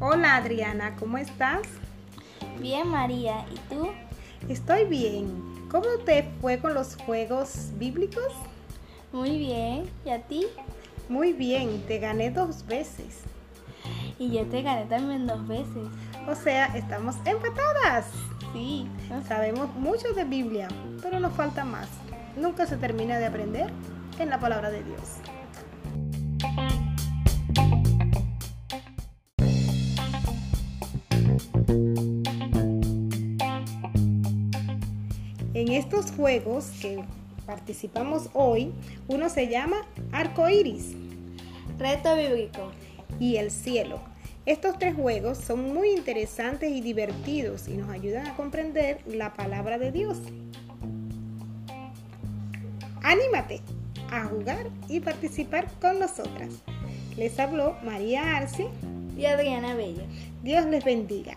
Hola Adriana, ¿cómo estás? Bien María, ¿y tú? Estoy bien. ¿Cómo te fue con los juegos bíblicos? Muy bien, ¿y a ti? Muy bien, te gané dos veces. Y yo te gané también dos veces. O sea, estamos empatadas. Sí. Sabemos mucho de Biblia, pero nos falta más. Nunca se termina de aprender en la palabra de Dios. En estos juegos que participamos hoy, uno se llama Arco Iris, Reto bíblico y El Cielo. Estos tres juegos son muy interesantes y divertidos y nos ayudan a comprender la palabra de Dios. Anímate a jugar y participar con nosotras. Les habló María Arce y Adriana Bella. Dios les bendiga.